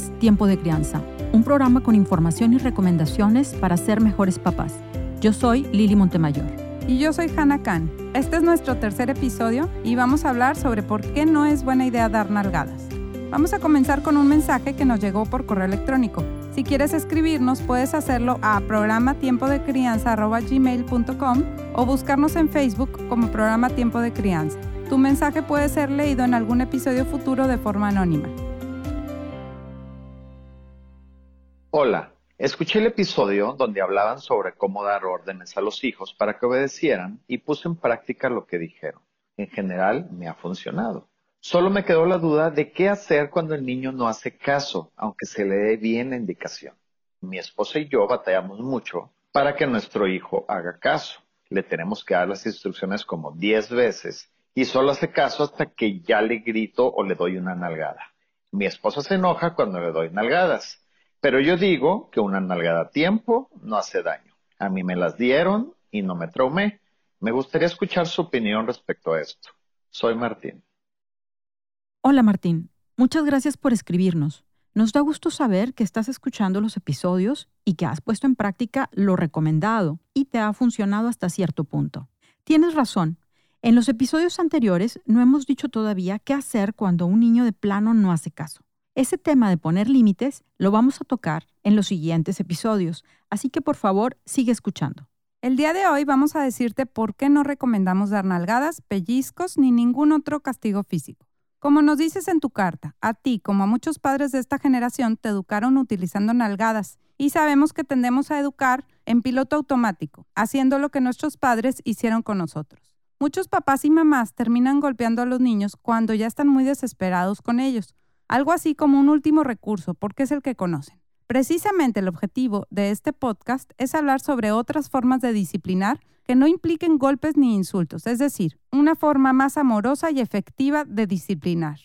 Tiempo de Crianza, un programa con información y recomendaciones para ser mejores papás. Yo soy Lili Montemayor. Y yo soy Hannah Khan. Este es nuestro tercer episodio y vamos a hablar sobre por qué no es buena idea dar nalgadas. Vamos a comenzar con un mensaje que nos llegó por correo electrónico. Si quieres escribirnos, puedes hacerlo a programa tiempo de o buscarnos en Facebook como programa Tiempo de Crianza. Tu mensaje puede ser leído en algún episodio futuro de forma anónima. Hola, escuché el episodio donde hablaban sobre cómo dar órdenes a los hijos para que obedecieran y puse en práctica lo que dijeron. En general, me ha funcionado. Solo me quedó la duda de qué hacer cuando el niño no hace caso, aunque se le dé bien la indicación. Mi esposa y yo batallamos mucho para que nuestro hijo haga caso. Le tenemos que dar las instrucciones como 10 veces y solo hace caso hasta que ya le grito o le doy una nalgada. Mi esposa se enoja cuando le doy nalgadas pero yo digo que una nalgada a tiempo no hace daño. A mí me las dieron y no me traumé. Me gustaría escuchar su opinión respecto a esto. Soy Martín. Hola Martín, muchas gracias por escribirnos. Nos da gusto saber que estás escuchando los episodios y que has puesto en práctica lo recomendado y te ha funcionado hasta cierto punto. Tienes razón. En los episodios anteriores no hemos dicho todavía qué hacer cuando un niño de plano no hace caso. Ese tema de poner límites lo vamos a tocar en los siguientes episodios, así que por favor sigue escuchando. El día de hoy vamos a decirte por qué no recomendamos dar nalgadas, pellizcos ni ningún otro castigo físico. Como nos dices en tu carta, a ti como a muchos padres de esta generación te educaron utilizando nalgadas y sabemos que tendemos a educar en piloto automático, haciendo lo que nuestros padres hicieron con nosotros. Muchos papás y mamás terminan golpeando a los niños cuando ya están muy desesperados con ellos algo así como un último recurso, porque es el que conocen. Precisamente el objetivo de este podcast es hablar sobre otras formas de disciplinar que no impliquen golpes ni insultos, es decir, una forma más amorosa y efectiva de disciplinar.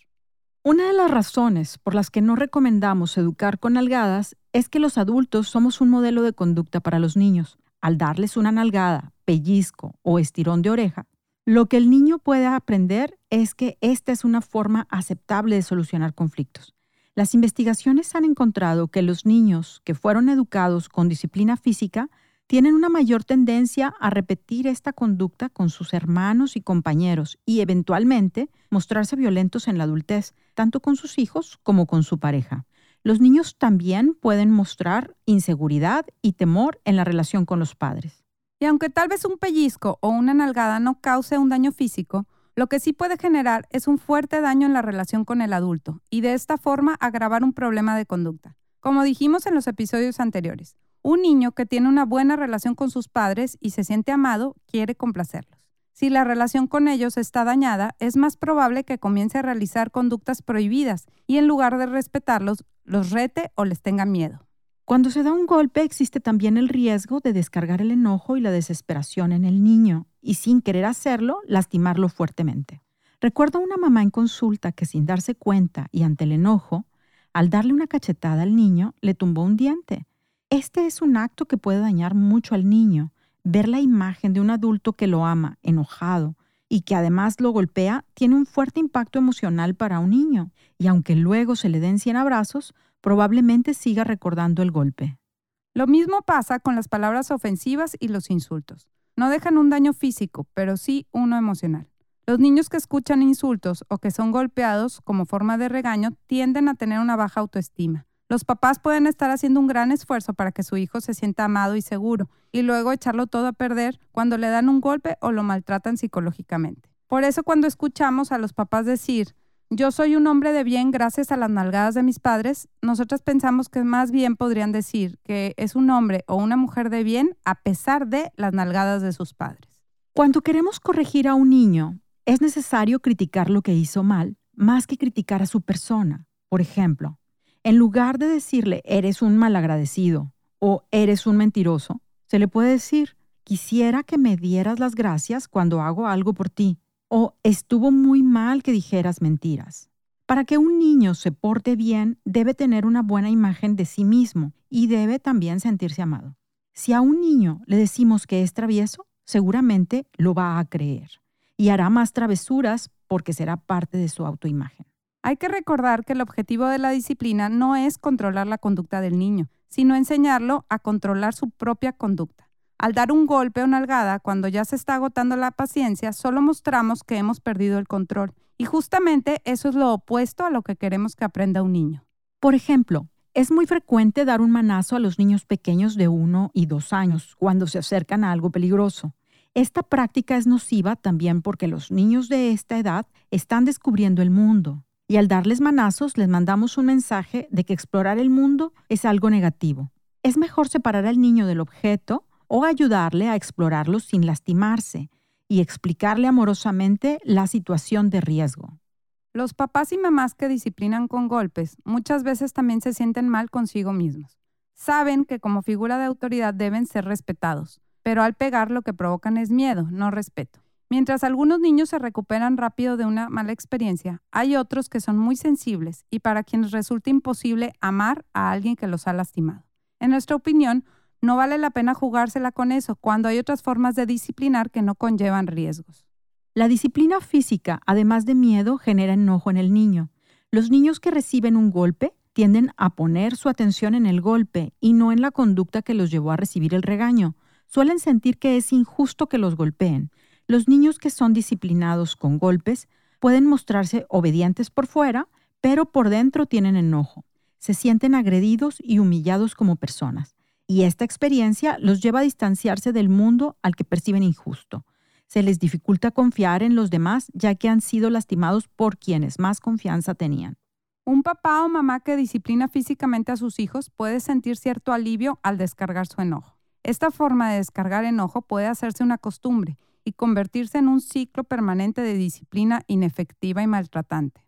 Una de las razones por las que no recomendamos educar con nalgadas es que los adultos somos un modelo de conducta para los niños. Al darles una nalgada, pellizco o estirón de oreja, lo que el niño puede aprender es que esta es una forma aceptable de solucionar conflictos. Las investigaciones han encontrado que los niños que fueron educados con disciplina física tienen una mayor tendencia a repetir esta conducta con sus hermanos y compañeros y eventualmente mostrarse violentos en la adultez, tanto con sus hijos como con su pareja. Los niños también pueden mostrar inseguridad y temor en la relación con los padres. Y aunque tal vez un pellizco o una nalgada no cause un daño físico, lo que sí puede generar es un fuerte daño en la relación con el adulto y de esta forma agravar un problema de conducta. Como dijimos en los episodios anteriores, un niño que tiene una buena relación con sus padres y se siente amado quiere complacerlos. Si la relación con ellos está dañada, es más probable que comience a realizar conductas prohibidas y en lugar de respetarlos, los rete o les tenga miedo. Cuando se da un golpe existe también el riesgo de descargar el enojo y la desesperación en el niño y sin querer hacerlo, lastimarlo fuertemente. Recuerdo a una mamá en consulta que sin darse cuenta y ante el enojo, al darle una cachetada al niño, le tumbó un diente. Este es un acto que puede dañar mucho al niño. Ver la imagen de un adulto que lo ama, enojado, y que además lo golpea, tiene un fuerte impacto emocional para un niño. Y aunque luego se le den 100 abrazos, probablemente siga recordando el golpe. Lo mismo pasa con las palabras ofensivas y los insultos. No dejan un daño físico, pero sí uno emocional. Los niños que escuchan insultos o que son golpeados como forma de regaño tienden a tener una baja autoestima. Los papás pueden estar haciendo un gran esfuerzo para que su hijo se sienta amado y seguro, y luego echarlo todo a perder cuando le dan un golpe o lo maltratan psicológicamente. Por eso cuando escuchamos a los papás decir, yo soy un hombre de bien gracias a las nalgadas de mis padres, nosotros pensamos que más bien podrían decir que es un hombre o una mujer de bien a pesar de las nalgadas de sus padres. Cuando queremos corregir a un niño, es necesario criticar lo que hizo mal más que criticar a su persona. Por ejemplo, en lugar de decirle eres un malagradecido o eres un mentiroso, se le puede decir quisiera que me dieras las gracias cuando hago algo por ti o estuvo muy mal que dijeras mentiras. Para que un niño se porte bien, debe tener una buena imagen de sí mismo y debe también sentirse amado. Si a un niño le decimos que es travieso, seguramente lo va a creer y hará más travesuras porque será parte de su autoimagen. Hay que recordar que el objetivo de la disciplina no es controlar la conducta del niño, sino enseñarlo a controlar su propia conducta. Al dar un golpe o nalgada cuando ya se está agotando la paciencia, solo mostramos que hemos perdido el control. Y justamente eso es lo opuesto a lo que queremos que aprenda un niño. Por ejemplo, es muy frecuente dar un manazo a los niños pequeños de uno y dos años cuando se acercan a algo peligroso. Esta práctica es nociva también porque los niños de esta edad están descubriendo el mundo y al darles manazos les mandamos un mensaje de que explorar el mundo es algo negativo. Es mejor separar al niño del objeto o ayudarle a explorarlo sin lastimarse y explicarle amorosamente la situación de riesgo. Los papás y mamás que disciplinan con golpes muchas veces también se sienten mal consigo mismos. Saben que como figura de autoridad deben ser respetados, pero al pegar lo que provocan es miedo, no respeto. Mientras algunos niños se recuperan rápido de una mala experiencia, hay otros que son muy sensibles y para quienes resulta imposible amar a alguien que los ha lastimado. En nuestra opinión, no vale la pena jugársela con eso cuando hay otras formas de disciplinar que no conllevan riesgos. La disciplina física, además de miedo, genera enojo en el niño. Los niños que reciben un golpe tienden a poner su atención en el golpe y no en la conducta que los llevó a recibir el regaño. Suelen sentir que es injusto que los golpeen. Los niños que son disciplinados con golpes pueden mostrarse obedientes por fuera, pero por dentro tienen enojo. Se sienten agredidos y humillados como personas. Y esta experiencia los lleva a distanciarse del mundo al que perciben injusto se les dificulta confiar en los demás ya que han sido lastimados por quienes más confianza tenían. Un papá o mamá que disciplina físicamente a sus hijos puede sentir cierto alivio al descargar su enojo. Esta forma de descargar enojo puede hacerse una costumbre y convertirse en un ciclo permanente de disciplina inefectiva y maltratante.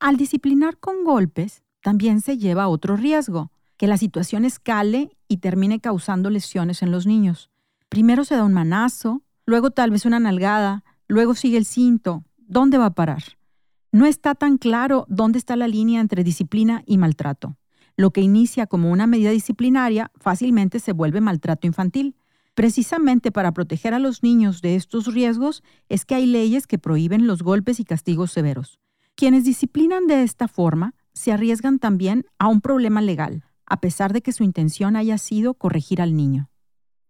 Al disciplinar con golpes, también se lleva otro riesgo, que la situación escale y termine causando lesiones en los niños. Primero se da un manazo, luego tal vez una nalgada, luego sigue el cinto. ¿Dónde va a parar? No está tan claro dónde está la línea entre disciplina y maltrato. Lo que inicia como una medida disciplinaria fácilmente se vuelve maltrato infantil. Precisamente para proteger a los niños de estos riesgos es que hay leyes que prohíben los golpes y castigos severos. Quienes disciplinan de esta forma se arriesgan también a un problema legal, a pesar de que su intención haya sido corregir al niño.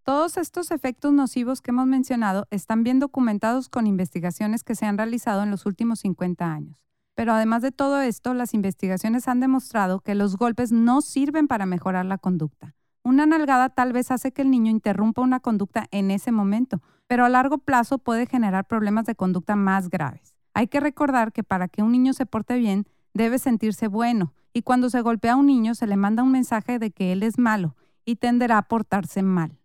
Todos estos efectos nocivos que hemos mencionado están bien documentados con investigaciones que se han realizado en los últimos 50 años. Pero además de todo esto, las investigaciones han demostrado que los golpes no sirven para mejorar la conducta. Una nalgada tal vez hace que el niño interrumpa una conducta en ese momento, pero a largo plazo puede generar problemas de conducta más graves. Hay que recordar que para que un niño se porte bien, debe sentirse bueno, y cuando se golpea a un niño se le manda un mensaje de que él es malo y tenderá a portarse mal.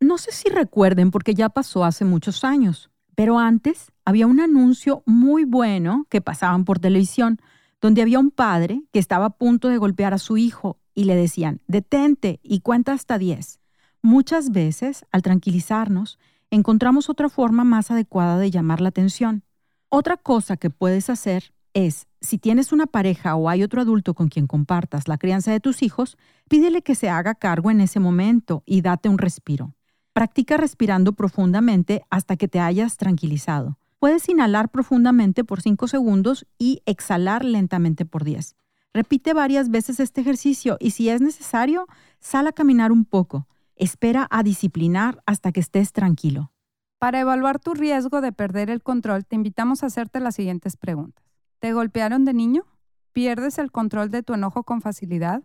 No sé si recuerden porque ya pasó hace muchos años, pero antes había un anuncio muy bueno que pasaban por televisión, donde había un padre que estaba a punto de golpear a su hijo y le decían, detente y cuenta hasta 10. Muchas veces, al tranquilizarnos, encontramos otra forma más adecuada de llamar la atención. Otra cosa que puedes hacer es, si tienes una pareja o hay otro adulto con quien compartas la crianza de tus hijos, pídele que se haga cargo en ese momento y date un respiro. Practica respirando profundamente hasta que te hayas tranquilizado. Puedes inhalar profundamente por 5 segundos y exhalar lentamente por 10. Repite varias veces este ejercicio y si es necesario, sal a caminar un poco. Espera a disciplinar hasta que estés tranquilo. Para evaluar tu riesgo de perder el control, te invitamos a hacerte las siguientes preguntas. ¿Te golpearon de niño? ¿Pierdes el control de tu enojo con facilidad?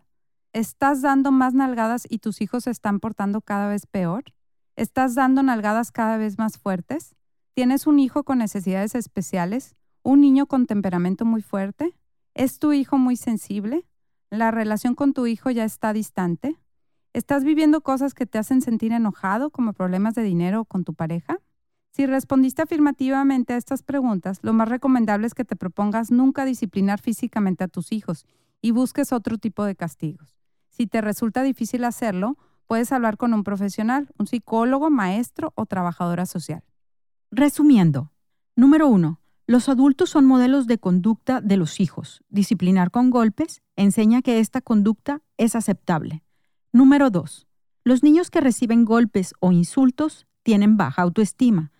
¿Estás dando más nalgadas y tus hijos se están portando cada vez peor? ¿Estás dando nalgadas cada vez más fuertes? ¿Tienes un hijo con necesidades especiales? ¿Un niño con temperamento muy fuerte? ¿Es tu hijo muy sensible? ¿La relación con tu hijo ya está distante? ¿Estás viviendo cosas que te hacen sentir enojado, como problemas de dinero con tu pareja? Si respondiste afirmativamente a estas preguntas, lo más recomendable es que te propongas nunca disciplinar físicamente a tus hijos y busques otro tipo de castigos. Si te resulta difícil hacerlo, puedes hablar con un profesional, un psicólogo, maestro o trabajadora social. Resumiendo, número uno, los adultos son modelos de conducta de los hijos. Disciplinar con golpes enseña que esta conducta es aceptable. Número dos, los niños que reciben golpes o insultos tienen baja autoestima.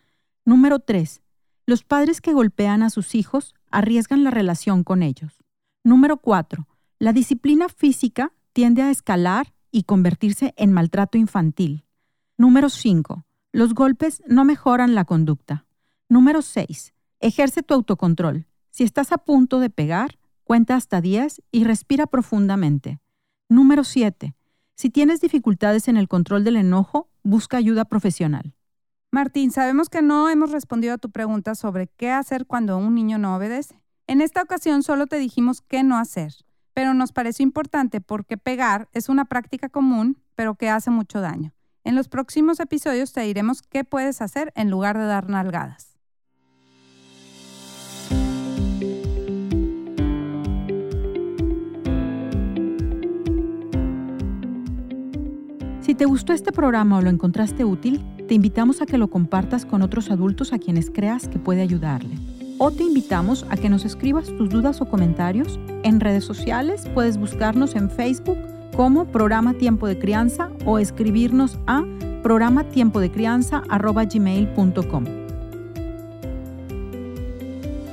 Número tres, los padres que golpean a sus hijos arriesgan la relación con ellos. Número 4. La disciplina física tiende a escalar y convertirse en maltrato infantil. Número 5. Los golpes no mejoran la conducta. Número 6. Ejerce tu autocontrol. Si estás a punto de pegar, cuenta hasta 10 y respira profundamente. Número 7. Si tienes dificultades en el control del enojo, busca ayuda profesional. Martín, sabemos que no hemos respondido a tu pregunta sobre qué hacer cuando un niño no obedece. En esta ocasión solo te dijimos qué no hacer, pero nos pareció importante porque pegar es una práctica común, pero que hace mucho daño. En los próximos episodios te diremos qué puedes hacer en lugar de dar nalgadas. Si te gustó este programa o lo encontraste útil, te invitamos a que lo compartas con otros adultos a quienes creas que puede ayudarle. O te invitamos a que nos escribas tus dudas o comentarios. En redes sociales puedes buscarnos en Facebook como Programa Tiempo de Crianza o escribirnos a programatiempodecrianza.gmail.com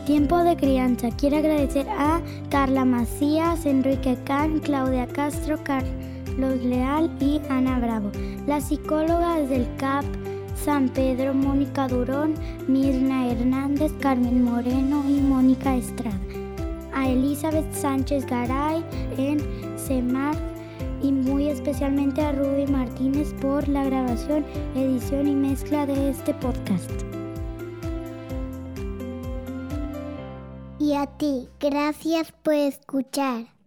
Tiempo de Crianza. Quiero agradecer a Carla Macías, Enrique Can, Claudia Castro, Carlos Leal y Ana Bravo. Las psicólogas del CAP San Pedro, Mónica Durón, Mirna Hernández, Carmen Moreno y Mónica Estrada. A Elizabeth Sánchez Garay en CEMAR y muy especialmente a Ruby Martínez por la grabación, edición y mezcla de este podcast. Y a ti, gracias por escuchar.